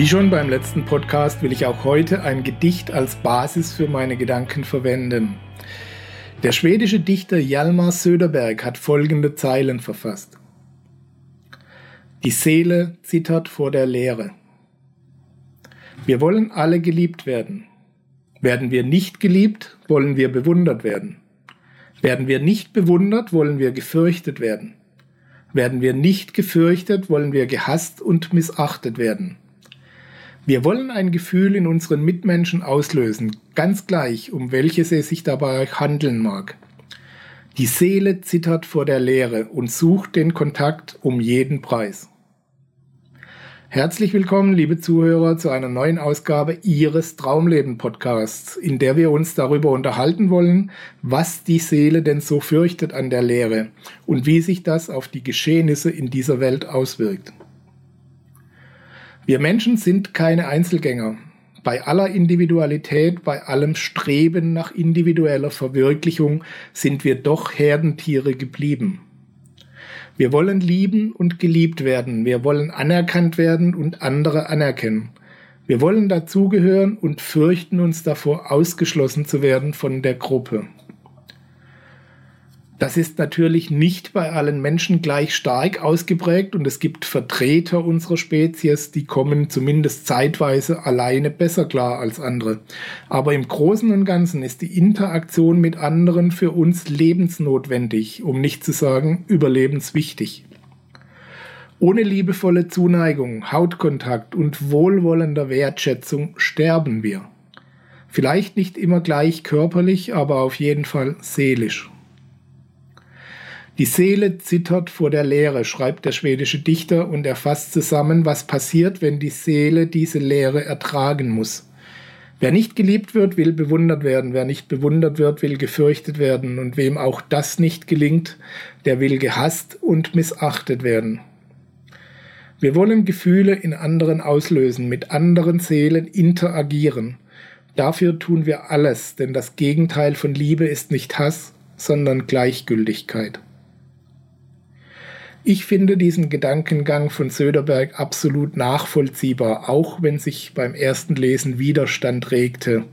Wie schon beim letzten Podcast will ich auch heute ein Gedicht als Basis für meine Gedanken verwenden. Der schwedische Dichter Hjalmar Söderberg hat folgende Zeilen verfasst. Die Seele zittert vor der Leere. Wir wollen alle geliebt werden. Werden wir nicht geliebt, wollen wir bewundert werden. Werden wir nicht bewundert, wollen wir gefürchtet werden. Werden wir nicht gefürchtet, wollen wir gehasst und missachtet werden. Wir wollen ein Gefühl in unseren Mitmenschen auslösen, ganz gleich, um welches es sich dabei handeln mag. Die Seele zittert vor der Leere und sucht den Kontakt um jeden Preis. Herzlich willkommen, liebe Zuhörer, zu einer neuen Ausgabe Ihres Traumleben Podcasts, in der wir uns darüber unterhalten wollen, was die Seele denn so fürchtet an der Leere und wie sich das auf die Geschehnisse in dieser Welt auswirkt. Wir Menschen sind keine Einzelgänger. Bei aller Individualität, bei allem Streben nach individueller Verwirklichung sind wir doch Herdentiere geblieben. Wir wollen lieben und geliebt werden. Wir wollen anerkannt werden und andere anerkennen. Wir wollen dazugehören und fürchten uns davor, ausgeschlossen zu werden von der Gruppe. Das ist natürlich nicht bei allen Menschen gleich stark ausgeprägt und es gibt Vertreter unserer Spezies, die kommen zumindest zeitweise alleine besser klar als andere. Aber im Großen und Ganzen ist die Interaktion mit anderen für uns lebensnotwendig, um nicht zu sagen überlebenswichtig. Ohne liebevolle Zuneigung, Hautkontakt und wohlwollender Wertschätzung sterben wir. Vielleicht nicht immer gleich körperlich, aber auf jeden Fall seelisch. Die Seele zittert vor der Leere, schreibt der schwedische Dichter und er fasst zusammen, was passiert, wenn die Seele diese Leere ertragen muss. Wer nicht geliebt wird, will bewundert werden, wer nicht bewundert wird, will gefürchtet werden, und wem auch das nicht gelingt, der will gehasst und missachtet werden. Wir wollen Gefühle in anderen auslösen, mit anderen Seelen interagieren. Dafür tun wir alles, denn das Gegenteil von Liebe ist nicht Hass, sondern Gleichgültigkeit. Ich finde diesen Gedankengang von Söderberg absolut nachvollziehbar, auch wenn sich beim ersten Lesen Widerstand regte,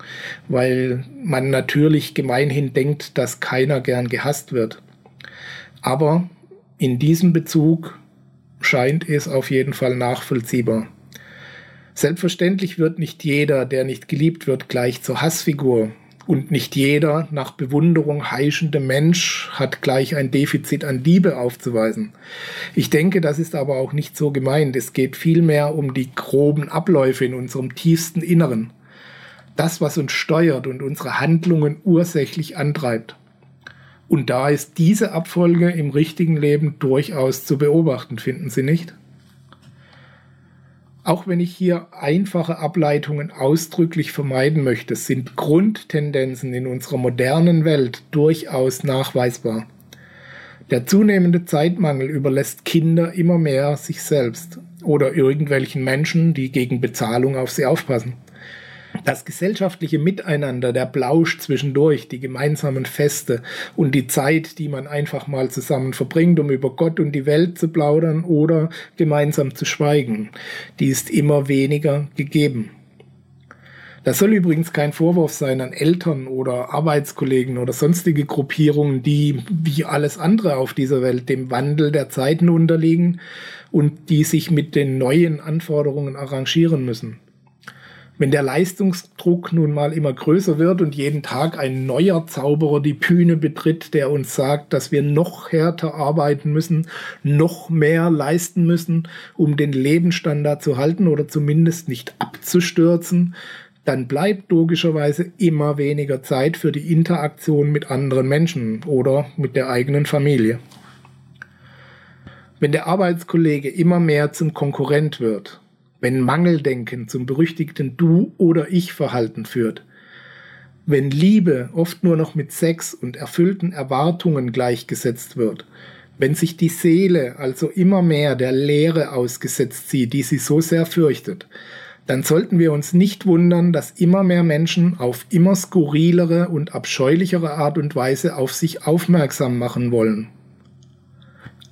weil man natürlich gemeinhin denkt, dass keiner gern gehasst wird. Aber in diesem Bezug scheint es auf jeden Fall nachvollziehbar. Selbstverständlich wird nicht jeder, der nicht geliebt wird, gleich zur Hassfigur. Und nicht jeder nach Bewunderung heischende Mensch hat gleich ein Defizit an Liebe aufzuweisen. Ich denke, das ist aber auch nicht so gemeint. Es geht vielmehr um die groben Abläufe in unserem tiefsten Inneren. Das, was uns steuert und unsere Handlungen ursächlich antreibt. Und da ist diese Abfolge im richtigen Leben durchaus zu beobachten, finden Sie nicht? Auch wenn ich hier einfache Ableitungen ausdrücklich vermeiden möchte, sind Grundtendenzen in unserer modernen Welt durchaus nachweisbar. Der zunehmende Zeitmangel überlässt Kinder immer mehr sich selbst oder irgendwelchen Menschen, die gegen Bezahlung auf sie aufpassen. Das gesellschaftliche Miteinander, der Plausch zwischendurch, die gemeinsamen Feste und die Zeit, die man einfach mal zusammen verbringt, um über Gott und die Welt zu plaudern oder gemeinsam zu schweigen, die ist immer weniger gegeben. Das soll übrigens kein Vorwurf sein an Eltern oder Arbeitskollegen oder sonstige Gruppierungen, die wie alles andere auf dieser Welt dem Wandel der Zeiten unterliegen und die sich mit den neuen Anforderungen arrangieren müssen. Wenn der Leistungsdruck nun mal immer größer wird und jeden Tag ein neuer Zauberer die Bühne betritt, der uns sagt, dass wir noch härter arbeiten müssen, noch mehr leisten müssen, um den Lebensstandard zu halten oder zumindest nicht abzustürzen, dann bleibt logischerweise immer weniger Zeit für die Interaktion mit anderen Menschen oder mit der eigenen Familie. Wenn der Arbeitskollege immer mehr zum Konkurrent wird, wenn Mangeldenken zum berüchtigten Du- oder Ich-Verhalten führt, wenn Liebe oft nur noch mit Sex und erfüllten Erwartungen gleichgesetzt wird, wenn sich die Seele also immer mehr der Leere ausgesetzt sieht, die sie so sehr fürchtet, dann sollten wir uns nicht wundern, dass immer mehr Menschen auf immer skurrilere und abscheulichere Art und Weise auf sich aufmerksam machen wollen.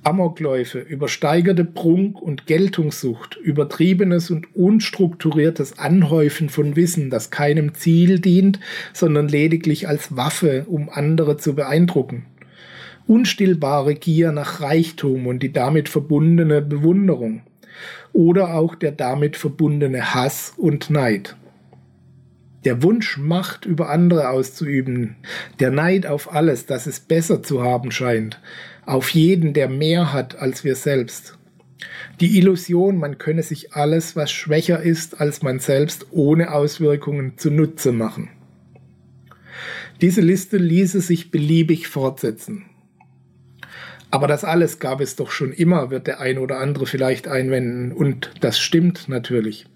Amokläufe, übersteigerte Prunk- und Geltungssucht, übertriebenes und unstrukturiertes Anhäufen von Wissen, das keinem Ziel dient, sondern lediglich als Waffe, um andere zu beeindrucken. Unstillbare Gier nach Reichtum und die damit verbundene Bewunderung oder auch der damit verbundene Hass und Neid. Der Wunsch, Macht über andere auszuüben, der Neid auf alles, das es besser zu haben scheint, auf jeden, der mehr hat als wir selbst. Die Illusion, man könne sich alles, was schwächer ist als man selbst, ohne Auswirkungen zunutze machen. Diese Liste ließe sich beliebig fortsetzen. Aber das alles gab es doch schon immer, wird der ein oder andere vielleicht einwenden. Und das stimmt natürlich.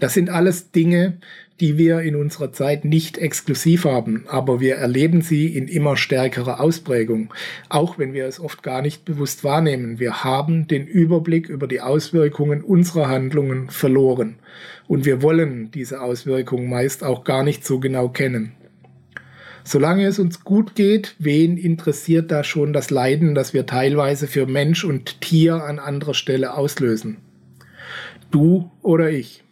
Das sind alles Dinge, die wir in unserer Zeit nicht exklusiv haben, aber wir erleben sie in immer stärkerer Ausprägung, auch wenn wir es oft gar nicht bewusst wahrnehmen. Wir haben den Überblick über die Auswirkungen unserer Handlungen verloren und wir wollen diese Auswirkungen meist auch gar nicht so genau kennen. Solange es uns gut geht, wen interessiert da schon das Leiden, das wir teilweise für Mensch und Tier an anderer Stelle auslösen? Du oder ich?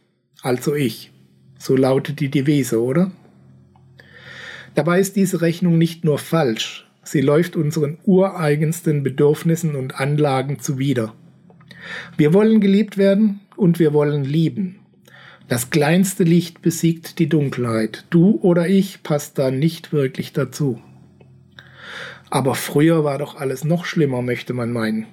Also ich. So lautet die Devise, oder? Dabei ist diese Rechnung nicht nur falsch, sie läuft unseren ureigensten Bedürfnissen und Anlagen zuwider. Wir wollen geliebt werden und wir wollen lieben. Das kleinste Licht besiegt die Dunkelheit. Du oder ich passt da nicht wirklich dazu. Aber früher war doch alles noch schlimmer, möchte man meinen.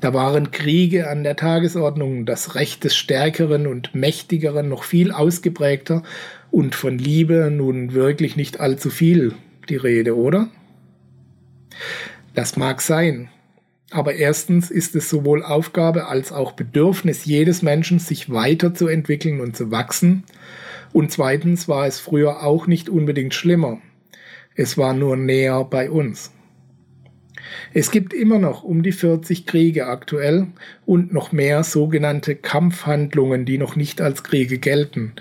Da waren Kriege an der Tagesordnung, das Recht des Stärkeren und Mächtigeren noch viel ausgeprägter und von Liebe nun wirklich nicht allzu viel die Rede, oder? Das mag sein, aber erstens ist es sowohl Aufgabe als auch Bedürfnis jedes Menschen, sich weiterzuentwickeln und zu wachsen. Und zweitens war es früher auch nicht unbedingt schlimmer. Es war nur näher bei uns. Es gibt immer noch um die 40 Kriege aktuell und noch mehr sogenannte Kampfhandlungen, die noch nicht als Kriege gelten.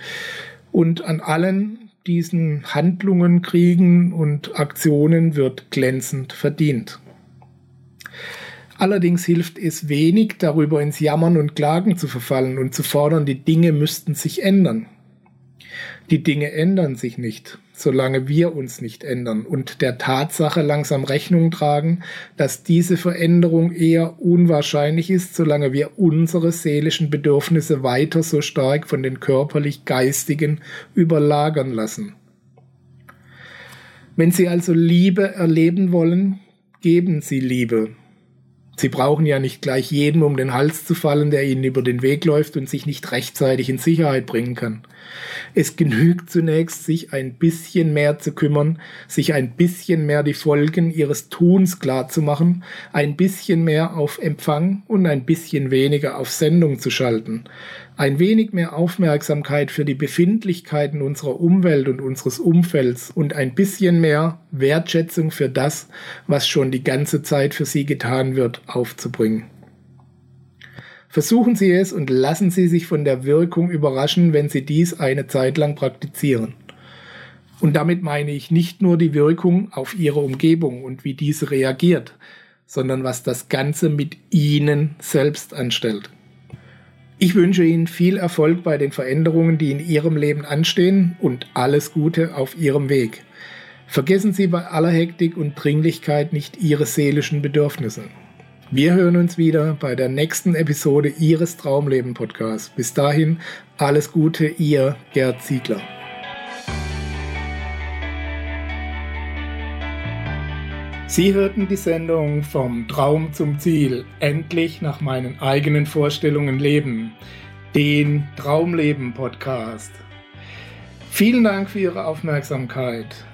Und an allen diesen Handlungen, Kriegen und Aktionen wird glänzend verdient. Allerdings hilft es wenig, darüber ins Jammern und Klagen zu verfallen und zu fordern, die Dinge müssten sich ändern. Die Dinge ändern sich nicht, solange wir uns nicht ändern und der Tatsache langsam Rechnung tragen, dass diese Veränderung eher unwahrscheinlich ist, solange wir unsere seelischen Bedürfnisse weiter so stark von den körperlich-geistigen überlagern lassen. Wenn Sie also Liebe erleben wollen, geben Sie Liebe Sie brauchen ja nicht gleich jedem um den Hals zu fallen, der ihnen über den Weg läuft und sich nicht rechtzeitig in Sicherheit bringen kann. Es genügt zunächst, sich ein bisschen mehr zu kümmern, sich ein bisschen mehr die Folgen ihres Tuns klar zu machen, ein bisschen mehr auf Empfang und ein bisschen weniger auf Sendung zu schalten, ein wenig mehr Aufmerksamkeit für die Befindlichkeiten unserer Umwelt und unseres Umfelds und ein bisschen mehr Wertschätzung für das, was schon die ganze Zeit für Sie getan wird, aufzubringen. Versuchen Sie es und lassen Sie sich von der Wirkung überraschen, wenn Sie dies eine Zeit lang praktizieren. Und damit meine ich nicht nur die Wirkung auf Ihre Umgebung und wie diese reagiert, sondern was das Ganze mit Ihnen selbst anstellt. Ich wünsche Ihnen viel Erfolg bei den Veränderungen, die in Ihrem Leben anstehen und alles Gute auf Ihrem Weg. Vergessen Sie bei aller Hektik und Dringlichkeit nicht Ihre seelischen Bedürfnisse. Wir hören uns wieder bei der nächsten Episode Ihres Traumleben Podcasts. Bis dahin alles Gute, Ihr Gerd Ziegler. Sie hörten die Sendung Vom Traum zum Ziel, endlich nach meinen eigenen Vorstellungen leben, den Traumleben Podcast. Vielen Dank für Ihre Aufmerksamkeit.